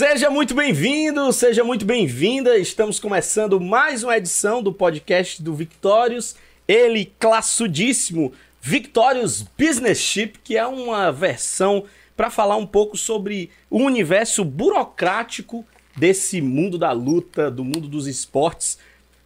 Seja muito bem-vindo, seja muito bem-vinda. Estamos começando mais uma edição do podcast do Victorious. Ele classudíssimo, Victorious Business Ship, que é uma versão para falar um pouco sobre o universo burocrático desse mundo da luta, do mundo dos esportes.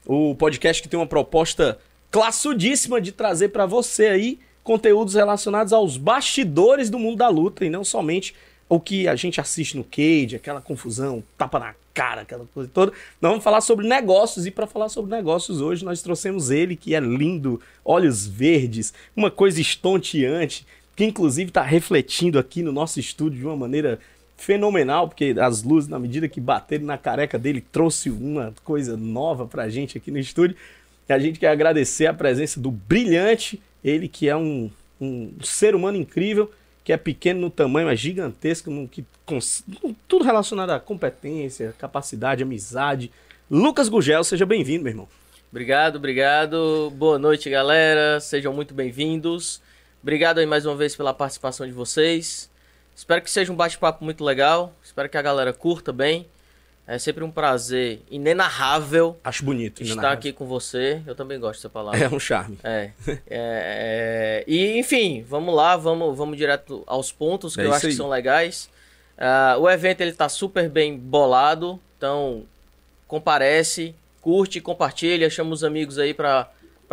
O podcast que tem uma proposta classudíssima de trazer para você aí conteúdos relacionados aos bastidores do mundo da luta e não somente o que a gente assiste no Cage, aquela confusão, tapa na cara, aquela coisa toda. Nós vamos falar sobre negócios e para falar sobre negócios hoje nós trouxemos ele que é lindo, olhos verdes, uma coisa estonteante, que inclusive está refletindo aqui no nosso estúdio de uma maneira fenomenal, porque as luzes, na medida que bateram na careca dele, trouxe uma coisa nova pra gente aqui no estúdio. E a gente quer agradecer a presença do brilhante, ele que é um, um ser humano incrível, que é pequeno no tamanho, mas gigantesco, no, que, tudo relacionado à competência, capacidade, amizade. Lucas Gugel, seja bem-vindo, meu irmão. Obrigado, obrigado. Boa noite, galera. Sejam muito bem-vindos. Obrigado aí mais uma vez pela participação de vocês. Espero que seja um bate-papo muito legal. Espero que a galera curta bem. É sempre um prazer inenarrável. Acho bonito. Estar aqui com você. Eu também gosto dessa palavra. É um charme. É. é, é... E, enfim, vamos lá, vamos, vamos direto aos pontos que é eu acho aí. que são legais. Uh, o evento ele tá super bem bolado. Então, comparece, curte, compartilha, chama os amigos aí para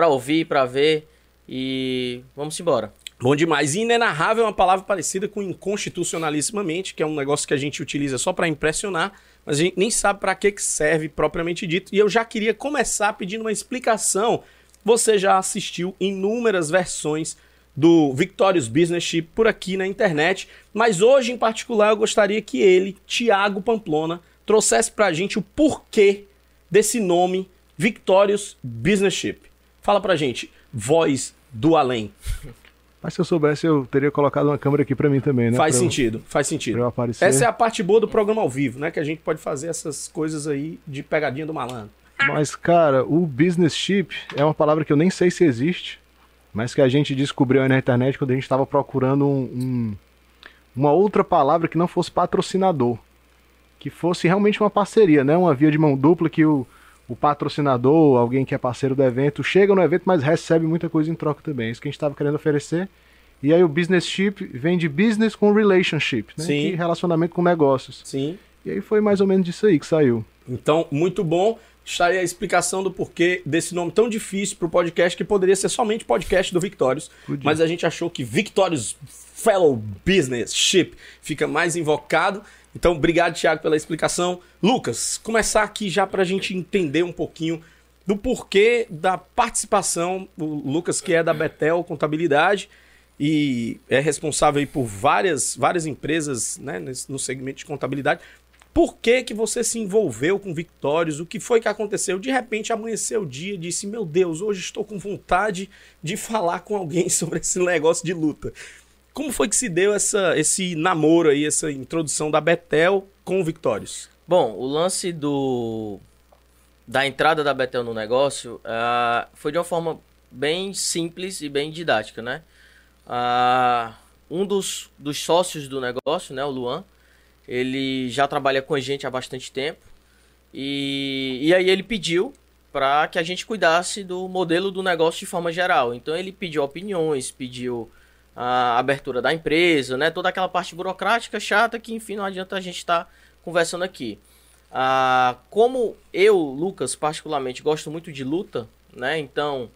ouvir, para ver. E vamos embora. Bom demais. Inenarrável é uma palavra parecida com inconstitucionalissimamente, que é um negócio que a gente utiliza só para impressionar, mas a gente nem sabe para que serve propriamente dito. E eu já queria começar pedindo uma explicação. Você já assistiu inúmeras versões do Victorious Business Chip por aqui na internet, mas hoje em particular eu gostaria que ele, Tiago Pamplona, trouxesse para a gente o porquê desse nome Victorious Business Chip. Fala para a gente, voz do além. Mas se eu soubesse, eu teria colocado uma câmera aqui para mim também, né? Faz pra sentido, eu, faz sentido. Aparecer. Essa é a parte boa do programa ao vivo, né? Que a gente pode fazer essas coisas aí de pegadinha do malandro. Mas, cara, o business chip é uma palavra que eu nem sei se existe, mas que a gente descobriu aí na internet quando a gente estava procurando um, um, uma outra palavra que não fosse patrocinador. Que fosse realmente uma parceria, né? Uma via de mão dupla que o, o patrocinador, alguém que é parceiro do evento, chega no evento, mas recebe muita coisa em troca também. É isso que a gente estava querendo oferecer. E aí o business ship vem de business com relationship, né? Sim. Relacionamento com negócios. Sim. E aí foi mais ou menos disso aí que saiu. Então, muito bom. Está aí a explicação do porquê desse nome tão difícil para o podcast, que poderia ser somente podcast do Victorious. Podia. Mas a gente achou que Victorious Fellow Business Ship fica mais invocado. Então, obrigado, Thiago, pela explicação. Lucas, começar aqui já para a gente entender um pouquinho do porquê da participação. O Lucas, que é da Betel Contabilidade e é responsável por várias, várias empresas né, no segmento de contabilidade. Por que, que você se envolveu com Victórios? O que foi que aconteceu? De repente amanheceu o dia e disse: Meu Deus, hoje estou com vontade de falar com alguém sobre esse negócio de luta. Como foi que se deu essa, esse namoro aí, essa introdução da Betel com o Victorious? Bom, o lance do da entrada da Betel no negócio uh, foi de uma forma bem simples e bem didática, né? Uh, um dos, dos sócios do negócio, né, o Luan, ele já trabalha com a gente há bastante tempo e, e aí ele pediu para que a gente cuidasse do modelo do negócio de forma geral. Então ele pediu opiniões, pediu a abertura da empresa, né? Toda aquela parte burocrática chata que, enfim, não adianta a gente estar tá conversando aqui. Ah, como eu, Lucas, particularmente gosto muito de luta, né? Então,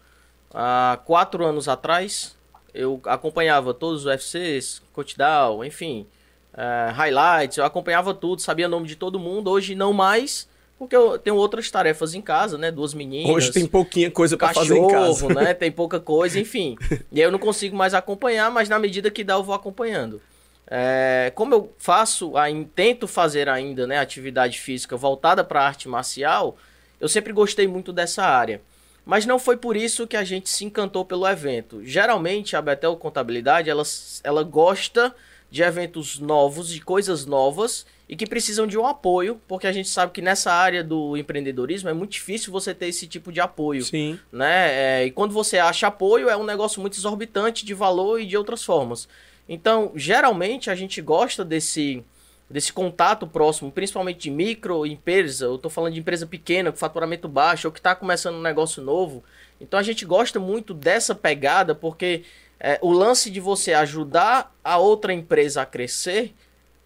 há quatro anos atrás, eu acompanhava todos os UFCs, Coachdown, enfim, uh, highlights, eu acompanhava tudo, sabia o nome de todo mundo. Hoje não mais, porque eu tenho outras tarefas em casa, né? Duas meninas. Hoje tem pouquinha coisa para fazer em casa. né? Tem pouca coisa, enfim. e aí eu não consigo mais acompanhar, mas na medida que dá eu vou acompanhando. É, como eu faço, tento fazer ainda, né, atividade física voltada para arte marcial, eu sempre gostei muito dessa área. Mas não foi por isso que a gente se encantou pelo evento. Geralmente a Betel Contabilidade, ela, ela gosta de eventos novos, de coisas novas e que precisam de um apoio, porque a gente sabe que nessa área do empreendedorismo é muito difícil você ter esse tipo de apoio. Sim. Né? É, e quando você acha apoio, é um negócio muito exorbitante de valor e de outras formas. Então, geralmente, a gente gosta desse, desse contato próximo, principalmente de microempresa, eu estou falando de empresa pequena, com faturamento baixo, ou que está começando um negócio novo. Então a gente gosta muito dessa pegada, porque é, o lance de você ajudar a outra empresa a crescer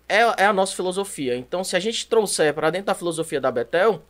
é, é a nossa filosofia. Então, se a gente trouxer para dentro da filosofia da Betel,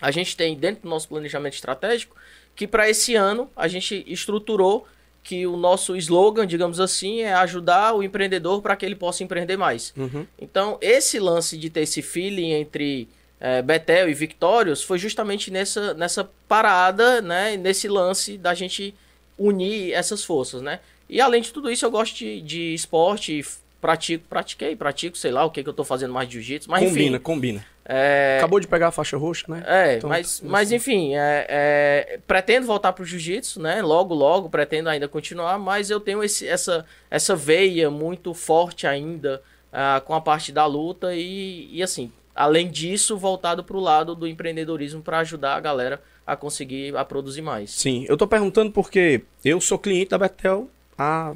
a gente tem dentro do nosso planejamento estratégico que para esse ano a gente estruturou que o nosso slogan, digamos assim, é ajudar o empreendedor para que ele possa empreender mais. Uhum. Então, esse lance de ter esse feeling entre é, Betel e Victorious foi justamente nessa, nessa parada, né, nesse lance da gente unir essas forças, né? E além de tudo isso, eu gosto de, de esporte, pratico, pratiquei, pratico, sei lá o que, que eu tô fazendo mais de jiu-jitsu, mas combina, enfim. combina. É, Acabou de pegar a faixa roxa, né? é, Então, mas, assim. mas enfim, é, é, pretendo voltar pro jiu-jitsu, né? Logo, logo, pretendo ainda continuar, mas eu tenho esse, essa, essa veia muito forte ainda ah, com a parte da luta e, e assim, além disso, voltado pro lado do empreendedorismo para ajudar a galera a conseguir a produzir mais. Sim, eu tô perguntando porque eu sou cliente da Betel há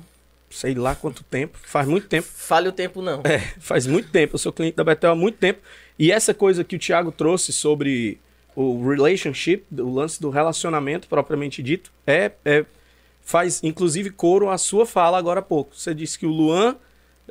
sei lá quanto tempo, faz muito tempo. Fale o tempo não. É, faz muito tempo, eu sou cliente da Betel há muito tempo. E essa coisa que o Thiago trouxe sobre o relationship, o lance do relacionamento propriamente dito, é, é faz inclusive coro à sua fala agora há pouco. Você disse que o Luan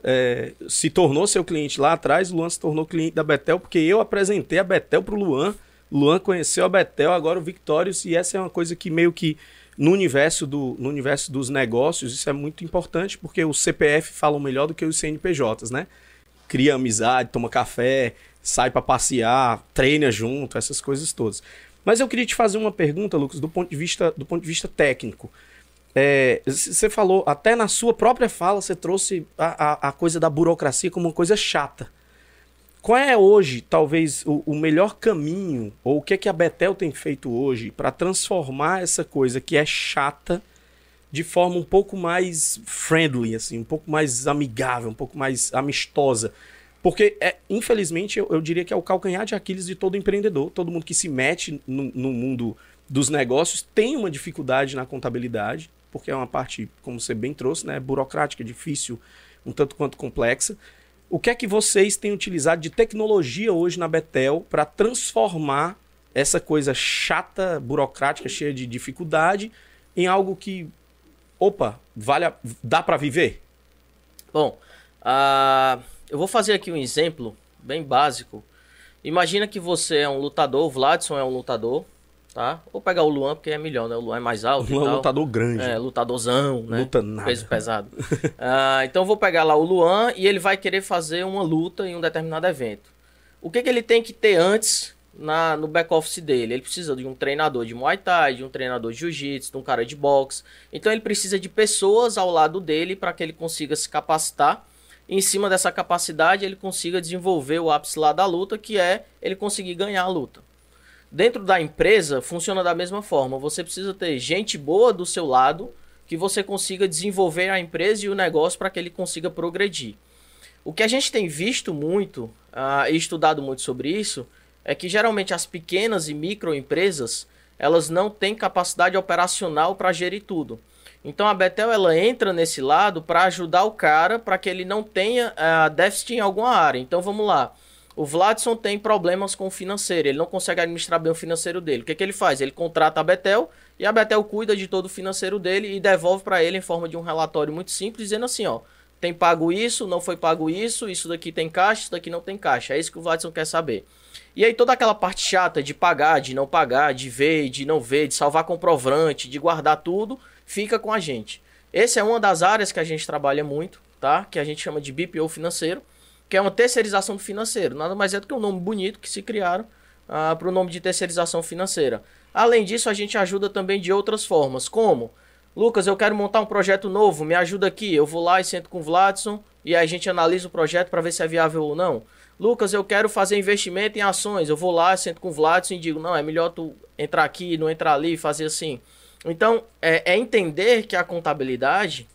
é, se tornou seu cliente lá atrás, o Luan se tornou cliente da Betel, porque eu apresentei a Betel pro Luan. O Luan conheceu a Betel, agora o Victorious, e essa é uma coisa que meio que no universo, do, no universo dos negócios, isso é muito importante, porque o CPF falam melhor do que os CNPJs, né? Cria amizade, toma café, sai para passear, treina junto, essas coisas todas. Mas eu queria te fazer uma pergunta, Lucas, do ponto de vista, do ponto de vista técnico. É, Você falou, até na sua própria fala, você trouxe a, a, a coisa da burocracia como uma coisa chata. Qual é hoje, talvez, o, o melhor caminho, ou o que, é que a Betel tem feito hoje para transformar essa coisa que é chata de forma um pouco mais friendly, assim, um pouco mais amigável, um pouco mais amistosa? Porque, é, infelizmente, eu, eu diria que é o calcanhar de Aquiles de todo empreendedor. Todo mundo que se mete no, no mundo dos negócios tem uma dificuldade na contabilidade, porque é uma parte, como você bem trouxe, né, burocrática, difícil, um tanto quanto complexa. O que é que vocês têm utilizado de tecnologia hoje na Betel para transformar essa coisa chata, burocrática, cheia de dificuldade, em algo que, opa, vale a- dá para viver? Bom, ah, eu vou fazer aqui um exemplo bem básico. Imagina que você é um lutador, o Vladson é um lutador, tá? Vou pegar o Luan porque é melhor, né? O Luan é mais alto Um e tal. lutador grande. É, lutadorzão, né? Luta nada. Peso pesado. Ah, então vou pegar lá o Luan e ele vai querer fazer uma luta em um determinado evento. O que, que ele tem que ter antes na, no back-office dele? Ele precisa de um treinador de Muay Thai, de um treinador de Jiu-Jitsu, de um cara de boxe. Então ele precisa de pessoas ao lado dele para que ele consiga se capacitar. Em cima dessa capacidade, ele consiga desenvolver o ápice lá da luta, que é ele conseguir ganhar a luta. Dentro da empresa, funciona da mesma forma. Você precisa ter gente boa do seu lado que você consiga desenvolver a empresa e o negócio para que ele consiga progredir. O que a gente tem visto muito ah, e estudado muito sobre isso é que geralmente as pequenas e microempresas elas não têm capacidade operacional para gerir tudo. Então a Betel ela entra nesse lado para ajudar o cara para que ele não tenha ah, déficit em alguma área. Então vamos lá. O Vladson tem problemas com o financeiro, ele não consegue administrar bem o financeiro dele. O que, que ele faz? Ele contrata a Betel e a Betel cuida de todo o financeiro dele e devolve para ele em forma de um relatório muito simples, dizendo assim: ó, tem pago isso, não foi pago isso, isso daqui tem caixa, isso daqui não tem caixa. É isso que o Vladson quer saber. E aí toda aquela parte chata de pagar, de não pagar, de ver, de não ver, de salvar comprovante, de guardar tudo, fica com a gente. Essa é uma das áreas que a gente trabalha muito, tá? Que a gente chama de BPO financeiro, que é uma terceirização do financeiro. Nada mais é do que um nome bonito que se criaram ah, para o nome de terceirização financeira. Além disso, a gente ajuda também de outras formas, como Lucas, eu quero montar um projeto novo, me ajuda aqui. Eu vou lá e sento com o Vladson e a gente analisa o projeto para ver se é viável ou não. Lucas, eu quero fazer investimento em ações. Eu vou lá, sento com o Vladson e digo, não, é melhor tu entrar aqui, não entrar ali, fazer assim. Então, é, é entender que a contabilidade,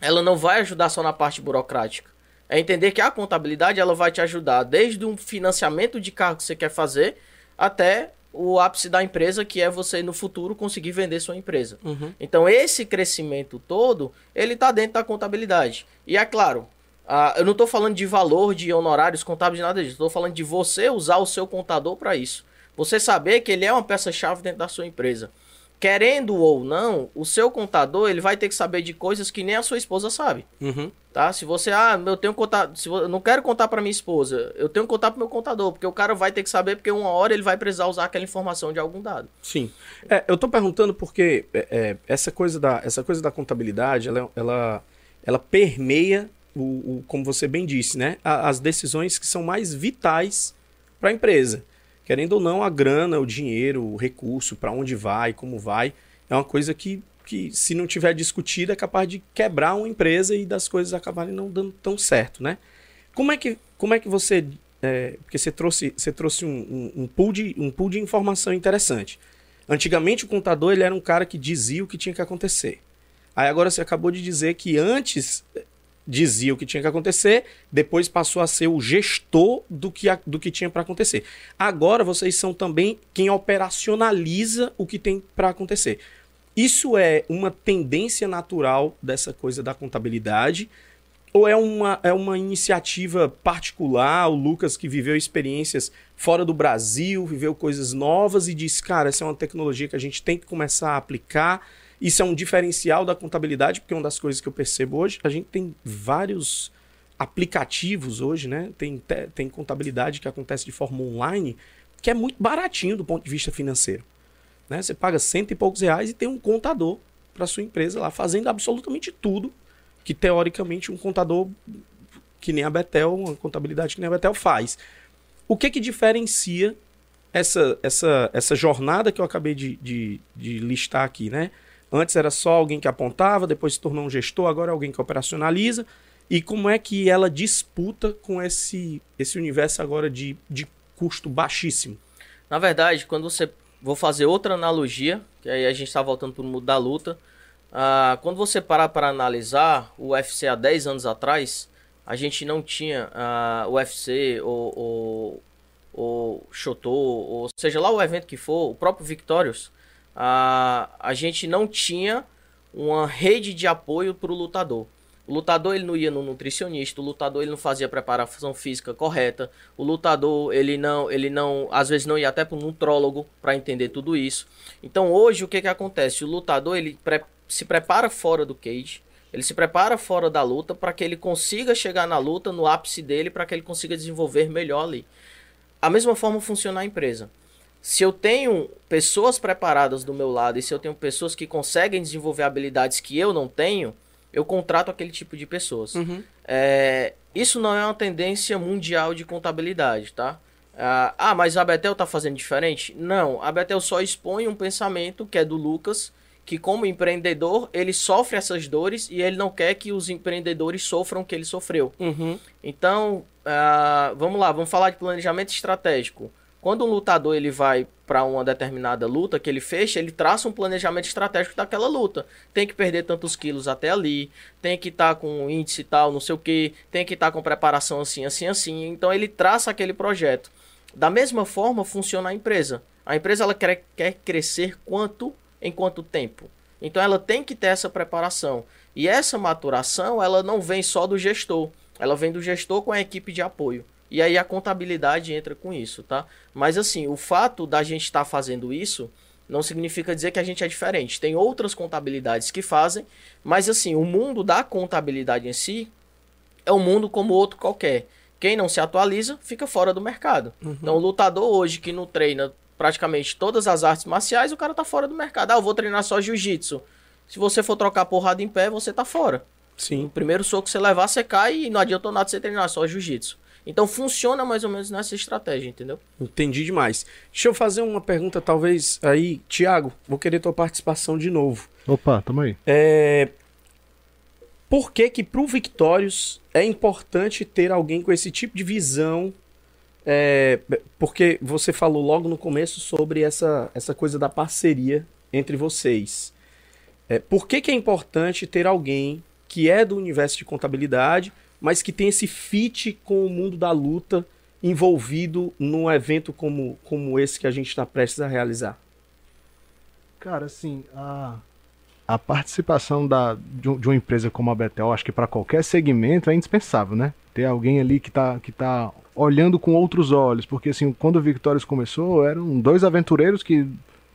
ela não vai ajudar só na parte burocrática. É entender que a contabilidade, ela vai te ajudar desde um financiamento de carro que você quer fazer até o ápice da empresa, que é você no futuro conseguir vender sua empresa. Uhum. Então esse crescimento todo, ele está dentro da contabilidade. E é claro, Ah, eu não estou falando de valor de honorários contábeis, nada disso. Estou falando de você usar o seu contador para isso. Você saber que ele é uma peça-chave dentro da sua empresa. Querendo ou não, o seu contador ele vai ter que saber de coisas que nem a sua esposa sabe. Uhum. Tá? Se você, ah, eu tenho contar, se eu não quero contar para minha esposa, eu tenho que contar para meu contador, porque o cara vai ter que saber, porque uma hora ele vai precisar usar aquela informação de algum dado. Sim. É, eu tô perguntando porque é, é, essa, coisa da, essa coisa da contabilidade, ela, ela, ela permeia, o, o, como você bem disse, né? as decisões que são mais vitais para a empresa. Querendo ou não, a grana, o dinheiro, o recurso, para onde vai, como vai, é uma coisa que que se não tiver discutido é capaz de quebrar uma empresa e das coisas acabarem não dando tão certo, né? Como é que, como é que você... É, porque você trouxe, você trouxe um, um, um, pool de, um pool de informação interessante. Antigamente o contador ele era um cara que dizia o que tinha que acontecer. Aí agora você acabou de dizer que antes dizia o que tinha que acontecer, depois passou a ser o gestor do que, do que tinha para acontecer. Agora vocês são também quem operacionaliza o que tem para acontecer. Isso é uma tendência natural dessa coisa da contabilidade? Ou é uma, é uma iniciativa particular? O Lucas, que viveu experiências fora do Brasil, viveu coisas novas e disse: cara, essa é uma tecnologia que a gente tem que começar a aplicar. Isso é um diferencial da contabilidade, porque é uma das coisas que eu percebo hoje. A gente tem vários aplicativos hoje, né? Tem, tem contabilidade que acontece de forma online, que é muito baratinho do ponto de vista financeiro. Né? Você paga cento e poucos reais e tem um contador para sua empresa lá fazendo absolutamente tudo que teoricamente um contador que nem a Betel, uma contabilidade que nem a Betel faz. O que que diferencia essa, essa, essa jornada que eu acabei de, de, de listar aqui, né? Antes era só alguém que apontava, depois se tornou um gestor, agora é alguém que operacionaliza. E como é que ela disputa com esse, esse universo agora de, de custo baixíssimo? Na verdade, quando você vou fazer outra analogia, que aí a gente está voltando para o mundo da luta. Ah, quando você parar para analisar o UFC há 10 anos atrás, a gente não tinha ah, o UFC ou, ou, ou Shotô, ou seja lá o evento que for, o próprio Victorious, ah, a gente não tinha uma rede de apoio para o lutador. O lutador ele não ia no nutricionista, o lutador ele não fazia preparação física correta, o lutador ele não, ele não, às vezes não ia até para um nutrólogo para entender tudo isso. Então hoje o que que acontece? O lutador ele pre se prepara fora do cage, ele se prepara fora da luta para que ele consiga chegar na luta no ápice dele, para que ele consiga desenvolver melhor ali. A mesma forma funciona a empresa. Se eu tenho pessoas preparadas do meu lado e se eu tenho pessoas que conseguem desenvolver habilidades que eu não tenho, eu contrato aquele tipo de pessoas. Uhum. É, isso não é uma tendência mundial de contabilidade, tá? Ah, ah, mas a Betel tá fazendo diferente? Não, a Betel só expõe um pensamento que é do Lucas, que como empreendedor, ele sofre essas dores e ele não quer que os empreendedores sofram o que ele sofreu. Uhum. Então, ah, vamos lá, vamos falar de planejamento estratégico. Quando um lutador ele vai para uma determinada luta que ele fecha, ele traça um planejamento estratégico daquela luta. Tem que perder tantos quilos até ali, tem que estar tá com índice tal, não sei o que, tem que estar tá com preparação assim, assim, assim. Então ele traça aquele projeto. Da mesma forma funciona a empresa. A empresa ela quer, quer crescer quanto em quanto tempo. Então ela tem que ter essa preparação. E essa maturação ela não vem só do gestor, ela vem do gestor com a equipe de apoio. E aí a contabilidade entra com isso, tá? Mas assim, o fato da gente estar tá fazendo isso não significa dizer que a gente é diferente. Tem outras contabilidades que fazem, mas assim, o mundo da contabilidade em si é um mundo como outro qualquer. Quem não se atualiza fica fora do mercado. Uhum. Então, o lutador hoje que não treina praticamente todas as artes marciais, o cara tá fora do mercado. Ah, eu vou treinar só jiu-jitsu. Se você for trocar porrada em pé, você tá fora. Sim. O primeiro soco que você levar, você cai e não adianta nada você treinar só jiu-jitsu. Então funciona mais ou menos nessa estratégia, entendeu? Entendi demais. Deixa eu fazer uma pergunta, talvez aí, Tiago, vou querer tua participação de novo. Opa, tamo aí. É... Por que que pro Victorious é importante ter alguém com esse tipo de visão? É... Porque você falou logo no começo sobre essa, essa coisa da parceria entre vocês. É... Por que que é importante ter alguém que é do universo de contabilidade mas que tem esse fit com o mundo da luta envolvido num evento como, como esse que a gente está prestes a realizar? Cara, assim, a... a participação da, de, de uma empresa como a Betel, acho que para qualquer segmento é indispensável, né? Ter alguém ali que está que tá olhando com outros olhos, porque assim, quando o Victorious começou, eram dois aventureiros que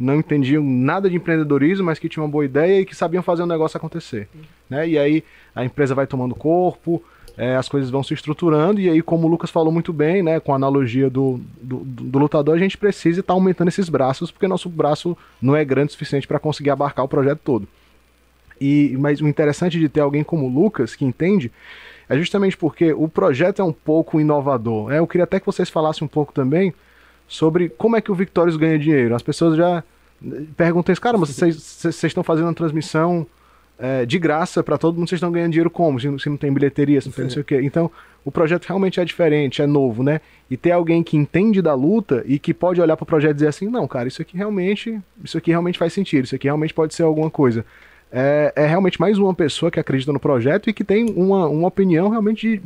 não entendiam nada de empreendedorismo, mas que tinham uma boa ideia e que sabiam fazer o negócio acontecer, né? E aí a empresa vai tomando corpo, é, as coisas vão se estruturando, e aí, como o Lucas falou muito bem, né, com a analogia do, do, do- do lutador, a gente precisa estar aumentando esses braços, porque nosso braço não é grande o suficiente para conseguir abarcar o projeto todo. E, mas o interessante de ter alguém como o Lucas, que entende, é justamente porque o projeto é um pouco inovador. É, eu queria até que vocês falassem um pouco também sobre como é que o Victorious ganha dinheiro. As pessoas já eh, perguntam isso, cara, mas vocês estão fazendo uma transmissão é, de graça para todo mundo, vocês estão ganhando dinheiro como? Se, não- se não tem bilheteria, se não tem não sei o quê. Então, o projeto realmente é diferente, é novo, né? E ter alguém que entende da luta e que pode olhar para o projeto e dizer assim, não, cara, isso aqui realmente, isso aqui realmente faz sentido, isso aqui realmente pode ser alguma coisa. É, é realmente mais uma pessoa que acredita no projeto e que tem uma, uma opinião realmente de,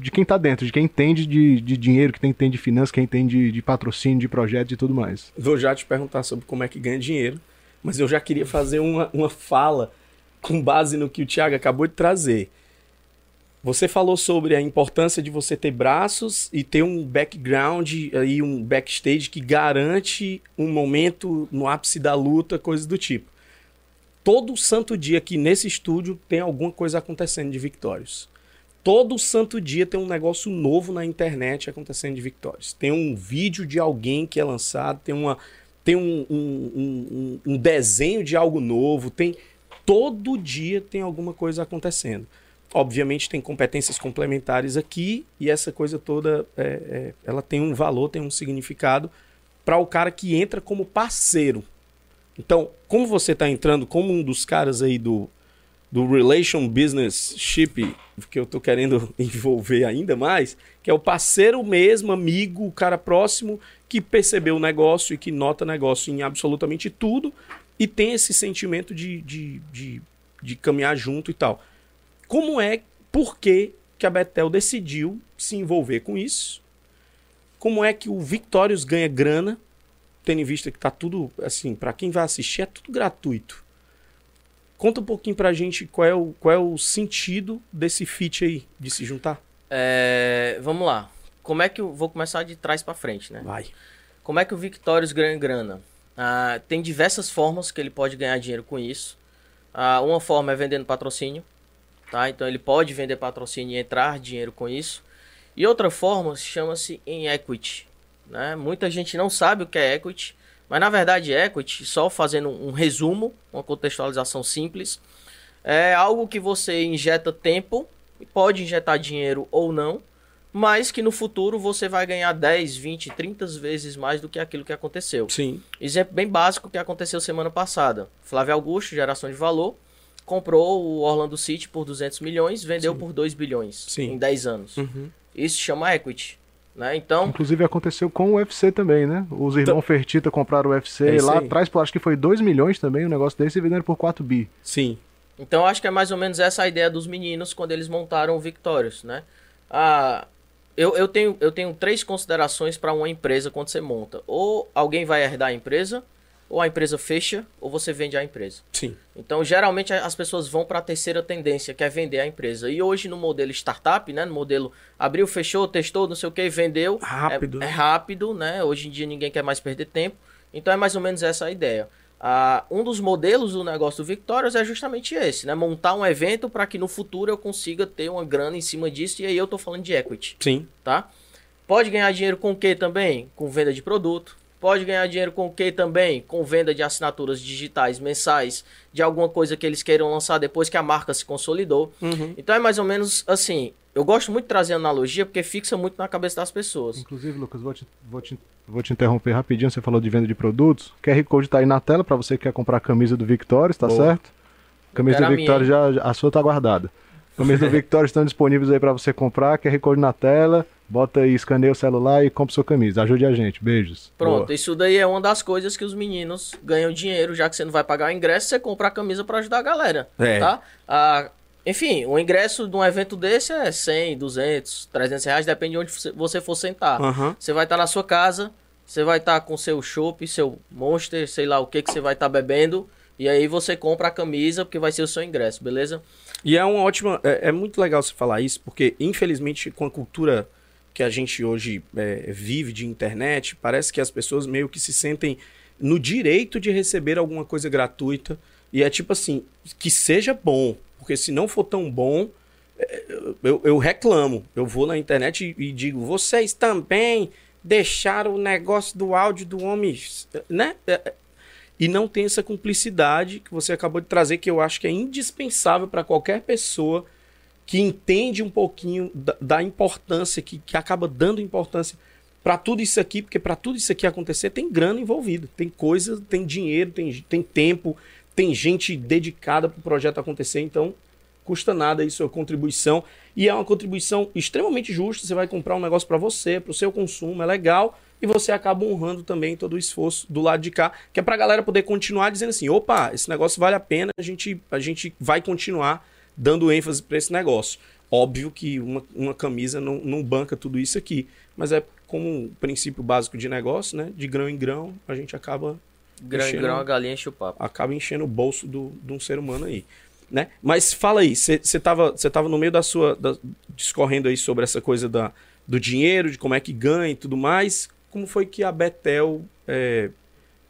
de quem tá dentro, de quem entende de, de dinheiro, quem entende de finanças, quem entende de, de patrocínio, de projetos e tudo mais. Vou já te perguntar sobre como é que ganha dinheiro, mas eu já queria fazer uma, uma fala com base no que o Thiago acabou de trazer. Você falou sobre a importância de você ter braços e ter um background aí, um backstage que garante um momento no ápice da luta, coisas do tipo. Todo santo dia aqui nesse estúdio tem alguma coisa acontecendo de Victórios. Todo santo dia tem um negócio novo na internet acontecendo de Victórios. Tem um vídeo de alguém que é lançado, tem, uma, tem um, um, um, um desenho de algo novo, tem. Todo dia tem alguma coisa acontecendo. Obviamente tem competências complementares aqui e essa coisa toda é, é, ela tem um valor, tem um significado para o cara que entra como parceiro. Então, como você está entrando como um dos caras aí do, do Relation Business Ship, que eu tô querendo envolver ainda mais, que é o parceiro mesmo, amigo, o cara próximo, que percebeu o negócio e que nota negócio em absolutamente tudo e tem esse sentimento de, de, de, de caminhar junto e tal. Como é, por que, que a Betel decidiu se envolver com isso? Como é que o Victorious ganha grana, tendo em vista que tá tudo, assim, para quem vai assistir é tudo gratuito. Conta um pouquinho pra gente qual é o, qual é o sentido desse feat aí, de se juntar. É, vamos lá. Como é que eu vou começar de trás pra frente, né? Vai. Como é que o Victorious ganha grana? Ah, tem diversas formas que ele pode ganhar dinheiro com isso. Ah, uma forma é vendendo patrocínio, tá? Então ele pode vender patrocínio e entrar dinheiro com isso. E outra forma chama-se em equity, né? Muita gente não sabe o que é equity, mas na verdade equity, só fazendo um resumo, uma contextualização simples, é algo que você injeta tempo, pode injetar dinheiro ou não, mas que no futuro você vai ganhar 10, 20, 30 vezes mais do que aquilo que aconteceu. Sim. Exemplo bem básico que aconteceu semana passada. Flávio Augusto, geração de valor, comprou o Orlando City por 200 milhões, vendeu por 2 bilhões Sim. em 10 anos. Uhum. Isso chama equity. Né? Então, Inclusive aconteceu com o UFC também, né? Os irmãos Fertita compraram o UFC É lá aí. atrás, por acho que foi 2 milhões também, um negócio desse, e venderam por 4 bi. Sim. Então acho que é mais ou menos essa a ideia dos meninos quando eles montaram o Victorious, né? Ah, eu, eu, tenho, eu tenho três considerações para uma empresa quando você monta. Ou alguém vai herdar a empresa, ou a empresa fecha, ou você vende a empresa. Sim. Então, geralmente as pessoas vão para a terceira tendência, que é vender a empresa. E hoje no modelo startup, né, no modelo abriu, fechou, testou, não sei o que, vendeu, Rápido, É, é rápido, né? Hoje em dia ninguém quer mais perder tempo. Então é mais ou menos essa a ideia. Ah, um dos modelos do negócio do Victorious é justamente esse, né? Montar um evento para que no futuro eu consiga ter uma grana em cima disso. E aí eu tô falando de equity Sim. tá? Pode ganhar dinheiro com o que também? Com venda de produto. Pode ganhar dinheiro com o que também? Com venda de assinaturas digitais mensais, de alguma coisa que eles queiram lançar depois que a marca se consolidou. Uhum. Então é mais ou menos assim. Eu gosto muito de trazer analogia porque fixa muito na cabeça das pessoas. Inclusive, Lucas, vou te, vou te, vou te interromper rapidinho. Você falou de venda de produtos. O QR Code tá aí na tela para você que quer comprar a camisa do Victorious, tá Boa. certo? Camisa Quero do a Victorious já, a sua tá guardada. Camisas do Victorious estão disponíveis aí para você comprar. QR Code na tela. Bota aí, escaneia o celular e compra sua camisa. Ajude a gente. Beijos. Pronto, Boa. isso daí é uma das coisas que os meninos ganham dinheiro, já que você não vai pagar o ingresso, você compra a camisa para ajudar a galera, É. tá? Ah, enfim, o ingresso de um evento desse é 100, 200, 300 reais, depende de onde você- for sentar. Aham. Você vai estar na sua casa, você vai estar com seu chopp, seu monster, sei lá o que que você vai estar bebendo, E aí você compra a camisa porque vai ser o seu ingresso, beleza? E é uma ótima. É, é muito legal você falar isso, porque infelizmente com a cultura que a gente hoje é, vive de internet, parece que as pessoas meio que se sentem no direito de receber alguma coisa gratuita. E é tipo assim, que seja bom, porque se não for tão bom, é, eu, eu reclamo. Eu vou na internet e, e digo, vocês também deixaram o negócio do áudio do homem, né? E não tem essa cumplicidade que você acabou de trazer, que eu acho que é indispensável para qualquer pessoa que entende um pouquinho da, da importância, que, que acaba dando importância para tudo isso aqui, porque para tudo isso aqui acontecer tem grana envolvida, tem coisa, tem dinheiro, tem, tem tempo, tem gente dedicada para o projeto acontecer, então custa nada isso, a contribuição. E é uma contribuição extremamente justa. Você vai comprar um negócio para você, para o seu consumo, é legal e você acaba honrando também todo o esforço do lado de cá, que é para a galera poder continuar dizendo assim: opa, esse negócio vale a pena, a gente, a gente vai continuar dando ênfase para esse negócio. Óbvio que uma, uma camisa não, não banca tudo isso aqui, mas é como um princípio básico de negócio, né? De grão em grão, a gente acaba. Grão enchendo, em grão, a galinha enche o papo. Acaba enchendo o bolso do, de um ser humano aí. Né? Mas fala aí, você estava tava no meio da sua. Da, discorrendo aí sobre essa coisa da, do dinheiro, de como é que ganha e tudo mais como foi que a Betel é,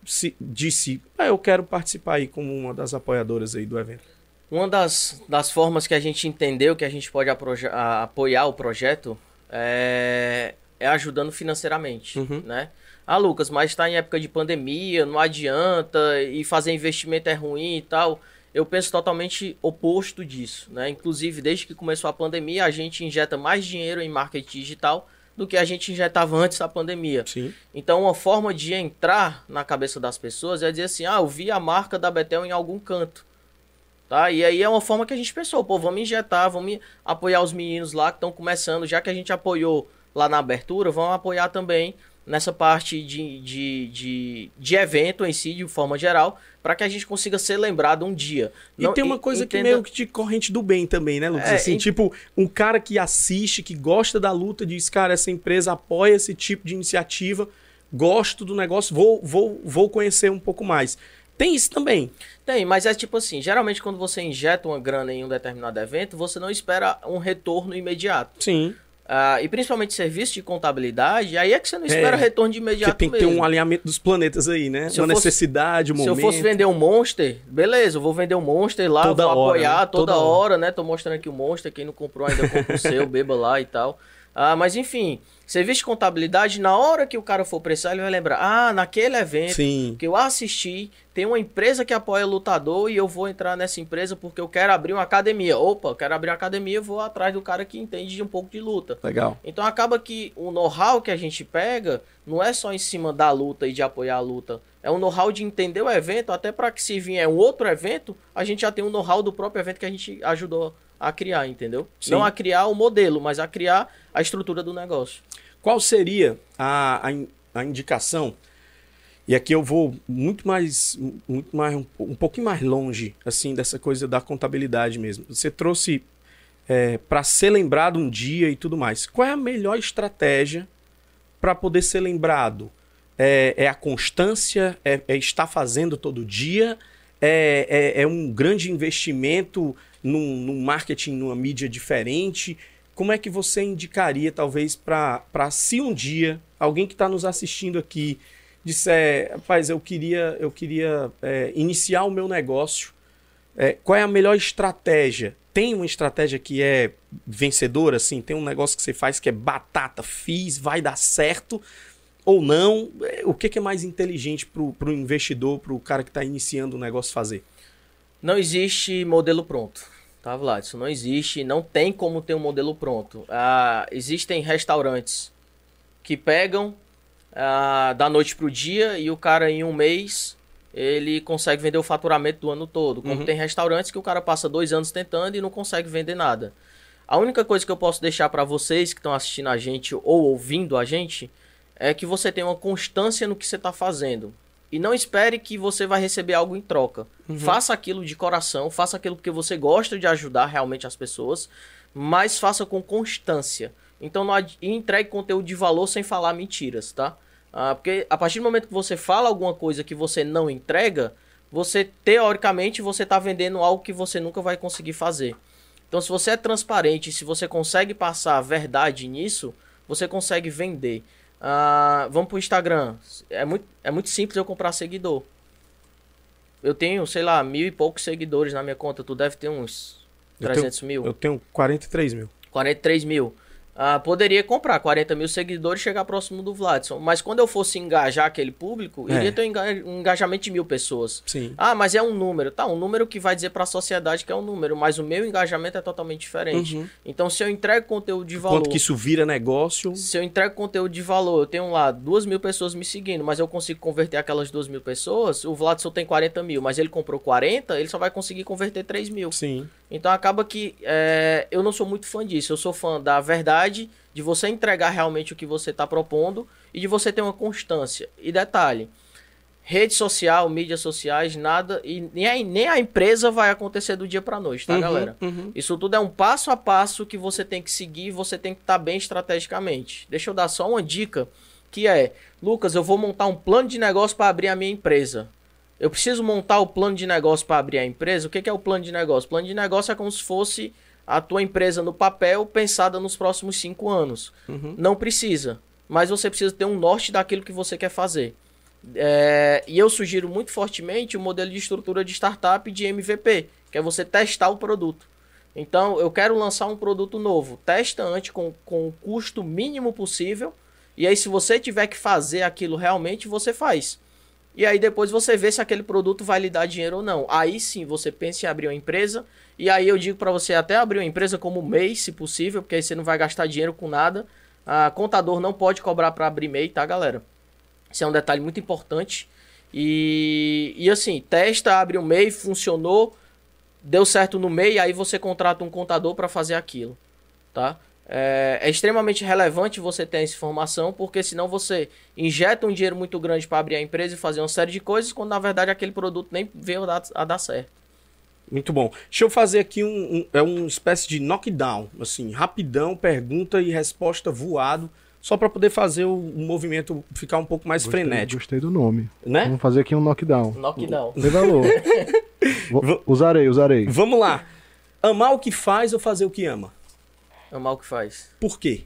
se, disse, ah, eu quero participar aí como uma das apoiadoras aí do evento? Uma das, das formas que a gente entendeu que a gente pode a, apoiar o projeto é, é ajudando financeiramente, uhum. né? Ah, Lucas, mas está em época de pandemia, não adianta, e fazer investimento é ruim e tal. Eu penso totalmente oposto disso, né? Inclusive, desde que começou a pandemia, a gente injeta mais dinheiro em marketing digital do que a gente injetava antes da pandemia. Sim. Então, uma forma de entrar na cabeça das pessoas é dizer assim: ah, eu vi a marca da Betel em algum canto. Tá? E aí é uma forma que a gente pensou: pô, vamos injetar, vamos apoiar os meninos lá que estão começando. Já que a gente apoiou lá na abertura, vamos apoiar também nessa parte de, de, de, de evento em si, de forma geral, para que a gente consiga ser lembrado um dia. E Não, tem uma coisa entenda... que meio que de corrente do bem também, né, Lucas? É, assim, tipo, um cara que assiste, que gosta da luta, diz, cara, essa empresa apoia esse tipo de iniciativa, gosto do negócio, vou, vou, vou conhecer um pouco mais. Tem isso também. Tem, mas é tipo assim, geralmente quando você injeta uma grana em um determinado evento, você não espera um retorno imediato. Sim. Uh, e principalmente serviço de contabilidade, aí é que você não espera é, retorno de imediato. Você tem que mesmo. ter um alinhamento dos planetas aí, né? Se Uma fosse, necessidade, um se momento. Se eu fosse vender um Monster, beleza, eu vou vender um Monster lá, toda vou hora, apoiar né? toda, toda hora, hora, né? Tô mostrando aqui o Monster, quem não comprou ainda compra o seu, beba lá e tal. Uh, mas enfim, Serviço de contabilidade, na hora que o cara for precisar, ele vai lembrar: ah, naquele evento Sim. que eu assisti, tem uma empresa que apoia lutador e eu vou entrar nessa empresa porque eu quero abrir uma academia. Opa, eu quero abrir uma academia, eu vou atrás do cara que entende de um pouco de luta. Legal. Então acaba que o know-how que a gente pega não é só em cima da luta e de apoiar a luta. É um know-how de entender o evento, até para que se vier um outro evento, a gente já tem um know-how do próprio evento que a gente ajudou a criar, entendeu? Sim. Não a criar o modelo, mas a criar a estrutura do negócio. Qual seria a, a, a indicação? E aqui eu vou muito mais, muito mais um, um pouquinho mais longe, assim, dessa coisa da contabilidade mesmo. Você trouxe é, para ser lembrado um dia e tudo mais. Qual é a melhor estratégia para poder ser lembrado? É, é a constância? É, é, estar fazendo todo dia? É, é, é um grande investimento num, num marketing, numa mídia diferente? como é que você indicaria, talvez, para se um dia alguém que está nos assistindo aqui disser, rapaz, eu queria, eu queria é, iniciar o meu negócio, é, qual é a melhor estratégia? Tem uma estratégia que é vencedora, assim? Tem um negócio que você faz que é batata, fiz, vai dar certo ou não? É, o que, que é mais inteligente para o investidor, para o cara que está iniciando o negócio fazer? Não existe modelo pronto. Tá, Vlad, isso não existe, não tem como ter um modelo pronto. Ah, existem restaurantes que pegam ah, da noite pro dia e o cara em um mês ele consegue vender o faturamento do ano todo. Como uhum. tem restaurantes que o cara passa dois anos tentando e não consegue vender nada. A única coisa que eu posso deixar para vocês que estão assistindo a gente ou ouvindo a gente é que você tenha uma constância no que você está fazendo. E não espere que você vai receber algo em troca. Uhum. Faça aquilo de coração, faça aquilo porque você gosta de ajudar realmente as pessoas, mas faça com constância. Então não entregue conteúdo de valor sem falar mentiras, tá? Ah, porque a partir do momento que você fala alguma coisa que você não entrega, você teoricamente você está vendendo algo que você nunca vai conseguir fazer. Então, se você é transparente, se você consegue passar a verdade nisso, você consegue vender. Uh, vamos pro Instagram. É muito, é muito simples eu comprar seguidor. Eu tenho, sei lá, mil e poucos seguidores na minha conta. Tu deve ter uns 300 eu tenho, mil. Eu tenho 43 mil. 43 mil. Ah, poderia comprar 40 mil seguidores e chegar próximo do Vladson. Mas quando eu fosse engajar aquele público, É. iria ter um um engajamento de mil pessoas. Sim. Ah, mas é um número. Tá, um número que vai dizer para a sociedade que é um número, mas o meu engajamento é totalmente diferente. Uhum. Então, se eu entrego conteúdo de valor. Quanto que isso vira negócio? Se eu entrego conteúdo de valor, eu tenho lá duas mil pessoas me seguindo, mas eu consigo converter aquelas duas mil pessoas, o Vladson tem 40 mil, mas ele comprou 40, ele só vai conseguir converter 3 mil. Sim. Então acaba que é, eu não sou muito fã disso. Eu sou fã da verdade, de você entregar realmente o que você está propondo e de você ter uma constância. E detalhe, rede social, mídias sociais, nada, e nem a, nem a empresa vai acontecer do dia para noite, tá, Uhum, galera? uhum. Isso tudo é um passo a passo que você tem que seguir e você tem que estar bem estrategicamente. Deixa eu dar só uma dica, que é, Lucas, eu vou montar um plano de negócio para abrir a minha empresa. Eu preciso montar o plano de negócio para abrir a empresa. O que que é o plano de negócio? O plano de negócio é como se fosse a tua empresa no papel pensada nos próximos cinco anos. Uhum. Não precisa, mas você precisa ter um norte daquilo que você quer fazer. É, e eu sugiro muito fortemente o modelo de estrutura de startup de MVP, que é você testar o produto. Então, eu quero lançar um produto novo. Testa antes com, com o custo mínimo possível. E aí, se você tiver que fazer aquilo realmente, você faz. E aí, depois você vê se aquele produto vai lhe dar dinheiro ou não. Aí sim, você pensa em abrir uma empresa. E aí, eu digo para você até abrir uma empresa como MEI, se possível, porque aí você não vai gastar dinheiro com nada. A contador não pode cobrar para abrir MEI, tá, galera? Isso é um detalhe muito importante. E, e assim, testa, abre o MEI, funcionou, deu certo no MEI, aí você contrata um contador para fazer aquilo, tá? É, é extremamente relevante você ter essa informação, porque senão você injeta um dinheiro muito grande para abrir a empresa e fazer uma série de coisas, quando na verdade aquele produto nem veio a dar, a dar certo. Muito bom. Deixa eu fazer aqui um, um- é uma espécie de knockdown, assim, rapidão, pergunta e resposta voado, só para poder fazer o, o movimento ficar um pouco mais Gostei, frenético, gostei do nome. né? Vamos fazer aqui um knockdown. Knockdown. Dê valor. Usarei, usarei. Vamos lá. Amar o que faz ou fazer o que ama? Amar o que faz. Por quê?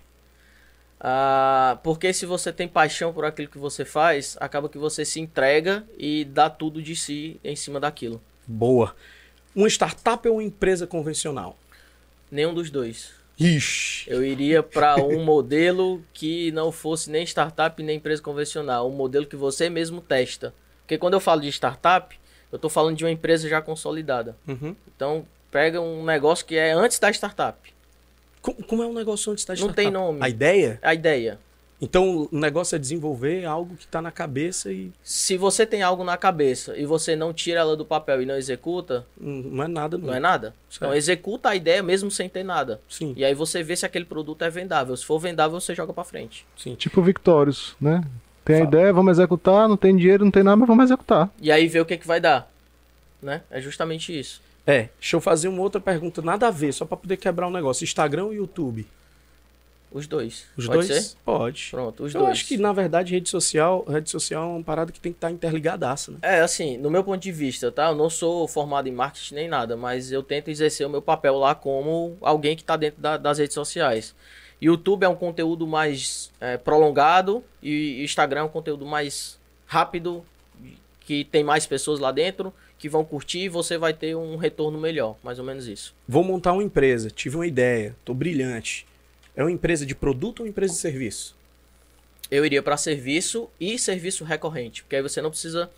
Ah, porque se você tem paixão por aquilo que você faz, acaba que você se entrega e dá tudo de si em cima daquilo. Boa. Uma startup ou uma empresa convencional? Nenhum dos dois. Ixi. Eu iria para um modelo que não fosse nem startup nem empresa convencional, um modelo que você mesmo testa. Porque quando eu falo de startup, eu estou falando de uma empresa já consolidada. Uhum. Então, pega um negócio que é antes da startup. Co- Como é um negócio antes da Não startup? tem nome. A ideia? A ideia. Então, o negócio é desenvolver algo que está na cabeça e Se você tem algo na cabeça e você não tira ela do papel e não executa, hum, não é nada, não. não é nada. Então, Certo. executa a ideia mesmo sem ter nada. Sim, E aí você vê se aquele produto é vendável. Se for vendável, você joga pra frente. sim. Tipo Victorious, né? Tem a Fala. ideia, vamos executar, não tem dinheiro, não tem nada, mas vamos executar. E aí vê o que, que vai dar. Né? É justamente isso. É, deixa eu fazer uma outra pergunta, nada a ver, só para poder quebrar um negócio. Instagram ou YouTube? Os dois. Os Pode dois? ser? Pode. Pronto, os eu dois. acho que, na verdade, rede social, rede social é uma parada que tem que estar interligadaça, né? É, assim, no meu ponto de vista, tá? Eu não sou formado em marketing nem nada, mas eu tento exercer o meu papel lá como alguém que tá dentro da- das redes sociais. YouTube é um conteúdo mais é, prolongado e Instagram é um conteúdo mais rápido, que tem mais pessoas lá dentro que vão curtir e você vai ter um retorno melhor, mais ou menos isso. Vou montar uma empresa, tive uma ideia, tô brilhante. É uma empresa de produto ou uma empresa de serviço? eu iria para serviço e serviço recorrente, porque aí você não precisa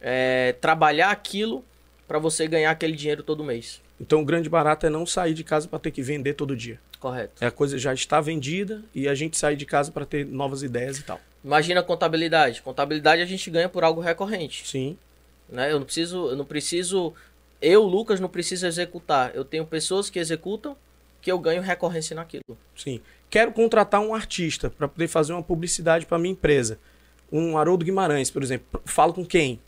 é, trabalhar aquilo para você ganhar aquele dinheiro todo mês. Então, o grande barato é não sair de casa para ter que vender todo dia. Correto. É a coisa já está vendida e a gente sair de casa para ter novas ideias e tal. Imagina a contabilidade. Contabilidade a gente ganha por algo recorrente, Sim, né? Eu não preciso, eu não preciso, eu Lucas não preciso executar. Eu tenho pessoas que executam que eu ganho recorrência naquilo. sim. Quero contratar um artista para poder fazer uma publicidade para minha empresa. Um Haroldo Guimarães, por exemplo. Falo com quem?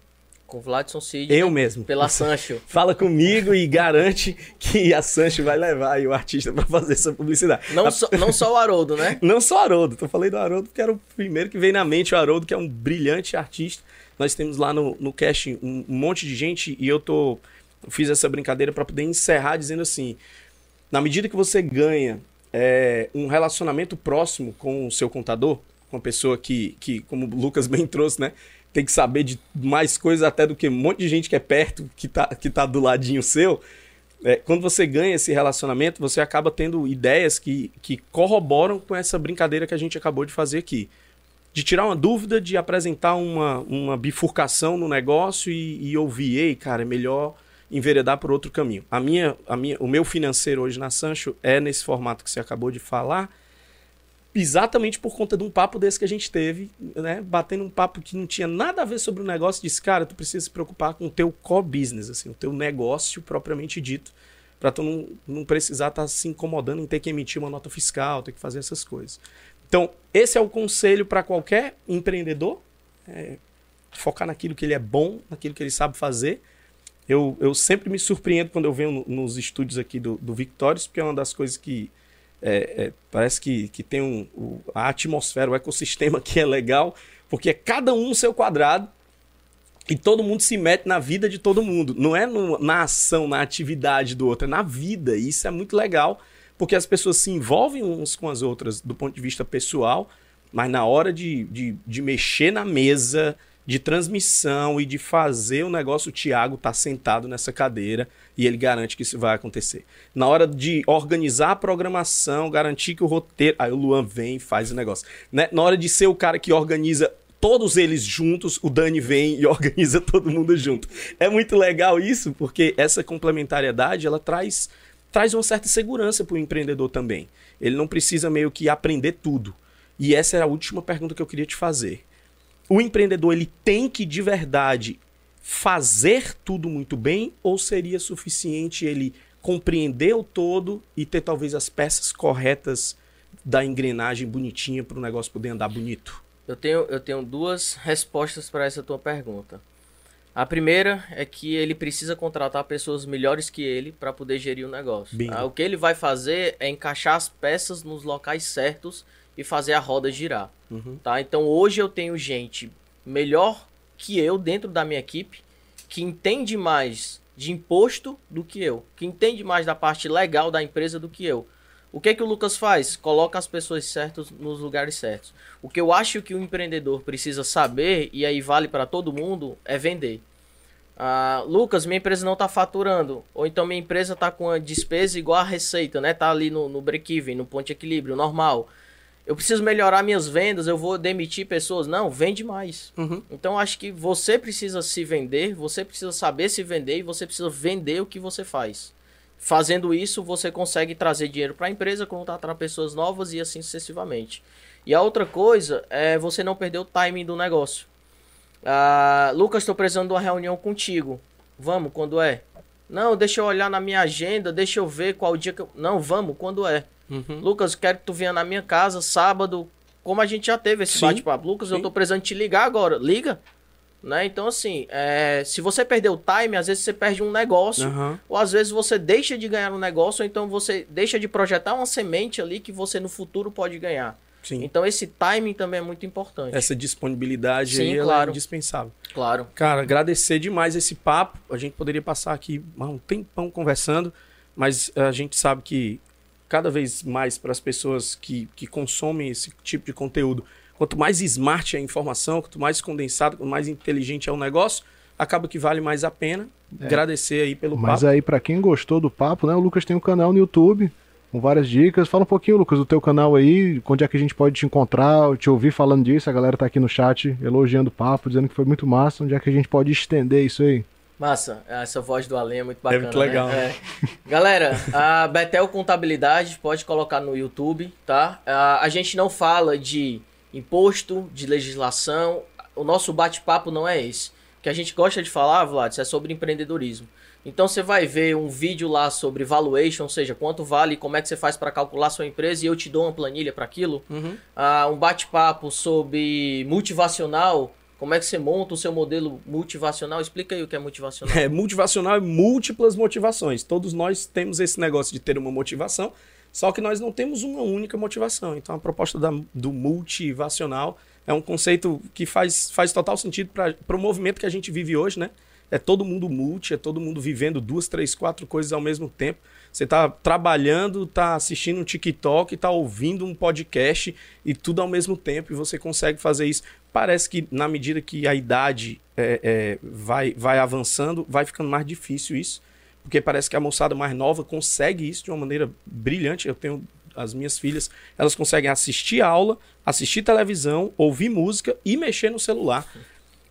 Com o Vladson Sidney. Eu mesmo. Pela Sancho. Fala comigo e garante que a Sancho vai levar o artista para fazer essa publicidade. Não, so, não só o Haroldo, né? não só o Haroldo. Tô falando do Haroldo porque era o primeiro que veio na mente, o Haroldo, que é um brilhante artista. Nós temos lá no, no cast um, um monte de gente e eu tô fiz essa brincadeira para poder encerrar dizendo assim: na medida que você ganha é, um relacionamento próximo com o seu contador, com a pessoa que, que, como o Lucas bem trouxe, né? Tem que saber de mais coisas até do que um monte de gente que é perto, que tá, que tá do ladinho seu. É, quando você ganha esse relacionamento, você acaba tendo ideias que, que corroboram com essa brincadeira que a gente acabou de fazer aqui. De tirar uma dúvida, de apresentar uma, uma bifurcação no negócio e, e ouvir, ei, cara, é melhor enveredar por outro caminho. A minha, a minha, o meu financeiro hoje na Sancho é nesse formato que você acabou de falar, exatamente por conta de um papo desse que a gente teve, né? Batendo um papo que não tinha nada a ver sobre o negócio, disse, cara, tu precisa se preocupar com o teu core business, assim, o teu negócio propriamente dito, para tu não, não precisar estar tá se incomodando em ter que emitir uma nota fiscal, ter que fazer essas coisas. Então, esse é o conselho para qualquer empreendedor, é, focar naquilo que ele é bom, naquilo que ele sabe fazer, eu, eu sempre me surpreendo quando eu venho nos estúdios aqui do, do Victorious, porque é uma das coisas que é, é, parece que, que tem um, o, a atmosfera, o ecossistema que é legal, porque é cada um seu quadrado e todo mundo se mete na vida de todo mundo. Não é no, na ação, na atividade do outro, é na vida. E isso é muito legal, porque as pessoas se envolvem uns com as outras do ponto de vista pessoal, mas na hora de, de, de mexer na mesa, de transmissão e de fazer o negócio, o Thiago tá sentado nessa cadeira e ele garante que isso vai acontecer. Na hora de organizar a programação, garantir que o roteiro. Aí o Luan vem e faz o negócio. Né? Na hora de ser o cara que organiza todos eles juntos, o Dani vem e organiza todo mundo junto. É muito legal isso, porque essa complementariedade ela traz, traz uma certa segurança para o empreendedor também. Ele não precisa meio que aprender tudo. E essa era a última pergunta que eu queria te fazer o empreendedor ele tem que de verdade fazer tudo muito bem ou seria suficiente ele compreender o todo e ter talvez as peças corretas da engrenagem bonitinha para o negócio poder andar bonito? Eu tenho, eu tenho duas respostas para essa tua pergunta. A primeira é que ele precisa contratar pessoas melhores que ele para poder gerir o negócio. Ah, o que ele vai fazer é encaixar as peças nos locais certos e fazer a roda girar. Uhum. Tá? Então hoje eu tenho gente melhor que eu dentro da minha equipe que entende mais de imposto do que eu, que entende mais da parte legal da empresa do que eu. O que que o Lucas faz? Coloca as pessoas certas nos lugares certos. O que eu acho que o empreendedor precisa saber, e aí vale para todo mundo, é vender. Ah, Lucas, minha empresa não está faturando. Ou então minha empresa está com a despesa igual a receita, né? Tá ali no, no break-even, no ponto de equilíbrio normal eu preciso melhorar minhas vendas, eu vou demitir pessoas. Não, vende mais. Uhum. Então acho que você precisa se vender, você precisa saber se vender e você precisa vender o que você faz. Fazendo isso, você consegue trazer dinheiro para a empresa, contratar pessoas novas e assim sucessivamente. E a outra coisa é você não perder o timing do negócio. Ah, Lucas, estou precisando de uma reunião contigo. Vamos, quando é? Não, deixa eu olhar na minha agenda, deixa eu ver qual dia que eu. Não, vamos, quando é? Uhum. Lucas, quero que tu venha na minha casa sábado, como a gente já teve esse bate-papo. Lucas, Sim. eu tô precisando te ligar agora. Liga. Né? Então, assim, é, se você perder o time, às vezes você perde um negócio, uhum. ou às vezes você deixa de ganhar um negócio, ou então você deixa de projetar uma semente ali que você no futuro pode ganhar. Sim. Então esse timing também é muito importante. Essa disponibilidade Sim, aí claro. é indispensável. Claro. Cara, agradecer demais esse papo. A gente poderia passar aqui um tempão conversando, mas a gente sabe que cada vez mais para as pessoas que, que consomem esse tipo de conteúdo. Quanto mais smart é a informação, quanto mais condensado, quanto mais inteligente é o negócio, acaba que vale mais a pena. É. Agradecer aí pelo Mas papo. Mas aí, para quem gostou do papo, né? O Lucas tem um canal no YouTube com várias dicas. Fala um pouquinho, Lucas, do teu canal aí, onde é que a gente pode te encontrar, te ouvir falando disso. A galera tá aqui no chat elogiando o papo, dizendo que foi muito massa. Onde é que a gente pode estender isso aí? Massa, essa voz do Além é muito bacana. É muito legal. Né? É. Galera, a Betel Contabilidade pode colocar no YouTube, tá? A gente não fala de imposto, de legislação. O nosso bate-papo não é esse. O que a gente gosta de falar, Vlad, é sobre empreendedorismo. Então você vai ver um vídeo lá sobre valuation, ou seja, quanto vale, como é que você faz para calcular sua empresa e eu te dou uma planilha para aquilo. Uhum. Uh, um bate-papo sobre motivacional Como é que você monta o seu modelo motivacional? Explica aí o que é motivacional. É, motivacional é múltiplas motivações. Todos nós temos esse negócio de ter uma motivação, só que nós não temos uma única motivação. Então a proposta da, do multivacional é um conceito que faz, faz total sentido para o movimento que a gente vive hoje, né? É todo mundo multi, é todo mundo vivendo duas, três, quatro coisas ao mesmo tempo. Você está trabalhando, está assistindo um TikTok, está ouvindo um podcast e tudo ao mesmo tempo e você consegue fazer isso. Parece que na medida que a idade é, é, vai, vai avançando, vai ficando mais difícil isso, porque parece que a moçada mais nova consegue isso de uma maneira brilhante. Eu tenho as minhas filhas, elas conseguem assistir aula, assistir televisão, ouvir música e mexer no celular.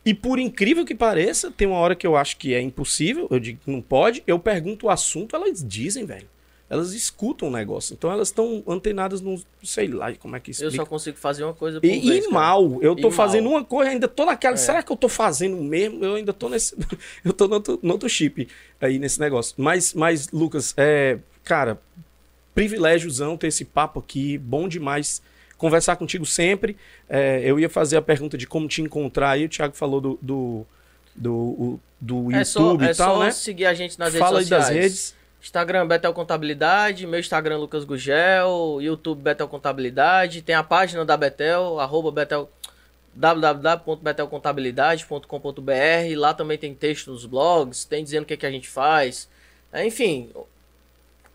E por incrível que pareça, tem uma hora que eu acho que é impossível, eu digo que não pode, eu pergunto o assunto, elas dizem, velho. Elas escutam o negócio. Então elas estão antenadas no. Sei lá como é que explica. Eu só consigo fazer uma coisa por E, vez, e mal. Eu tô E fazendo mal. uma coisa, ainda tô naquela. É. Será que eu tô fazendo mesmo? Eu ainda tô nesse. eu tô no outro, no outro chip aí nesse negócio. Mas, mas Lucas, é. Cara, privilégiozão ter esse papo aqui. Bom demais conversar contigo sempre. É, eu ia fazer a pergunta de como te encontrar aí. O Thiago falou do. do do, do YouTube É só, é e tal, só né? seguir a gente nas Fala aí redes sociais. das redes. Instagram Betel Contabilidade, meu Instagram Lucas Gugel, YouTube Betel Contabilidade, tem a página da Betel, arroba Betel, www.betelcontabilidade.com.br, lá também tem texto nos blogs, tem dizendo o que, é que a gente faz. É, Enfim,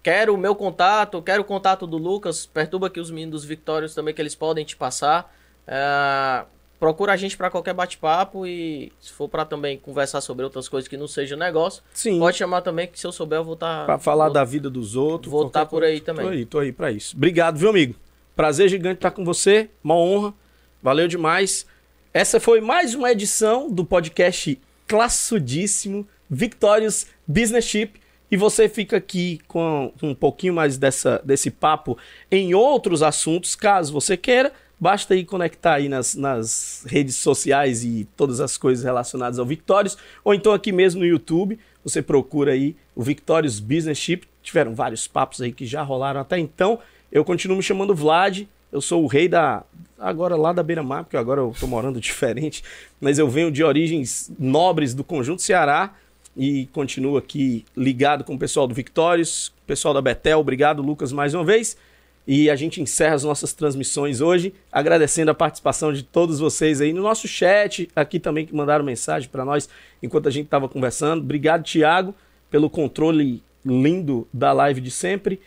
quero o meu contato, quero o contato do Lucas, perturba aqui os meninos dos Victórios também que eles podem te passar. É, procura a gente para qualquer bate-papo e se for para também conversar sobre outras coisas que não seja negócio, Sim. pode chamar também que se eu souber eu vou tá estar... Pra falar da vida dos outros. vou qualquer tá por coisa. aí também. Tô aí, tô aí pra isso. Obrigado, viu, amigo? Prazer gigante estar com você. Uma honra. Valeu demais. Essa foi mais uma edição do podcast classudíssimo Victorious Business Ship. E você fica aqui com um pouquinho mais dessa, desse papo em outros assuntos, caso você queira. Basta aí conectar aí nas, nas redes sociais e todas as coisas relacionadas ao Victorious, ou então aqui mesmo no YouTube, você procura aí o Victorious Business Ship. Tiveram vários papos aí que já rolaram até então. Eu continuo me chamando Vlad, eu sou o rei da. Agora lá da Beira Mar, porque agora eu tô morando diferente, mas eu venho de origens nobres do Conjunto Ceará e continuo aqui ligado com o pessoal do Victórios, pessoal da Betel. Obrigado, Lucas, mais uma vez. E a gente encerra as nossas transmissões hoje, agradecendo a participação de todos vocês aí no nosso chat, aqui também que mandaram mensagem para nós enquanto a gente estava conversando. Obrigado, Thiago, pelo controle lindo da live de sempre,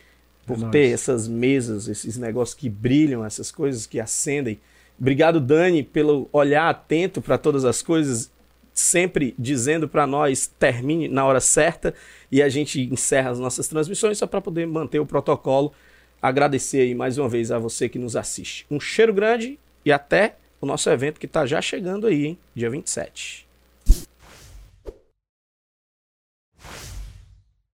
por É ter essas mesas, esses negócios que brilham, essas coisas que acendem. Obrigado, Dani, pelo olhar atento para todas as coisas, sempre dizendo para nós termine na hora certa e a gente encerra as nossas transmissões só para poder manter o protocolo. Agradecer aí mais uma vez a você que nos assiste. Um cheiro grande e até o nosso evento que está já chegando aí, hein? Dia 27.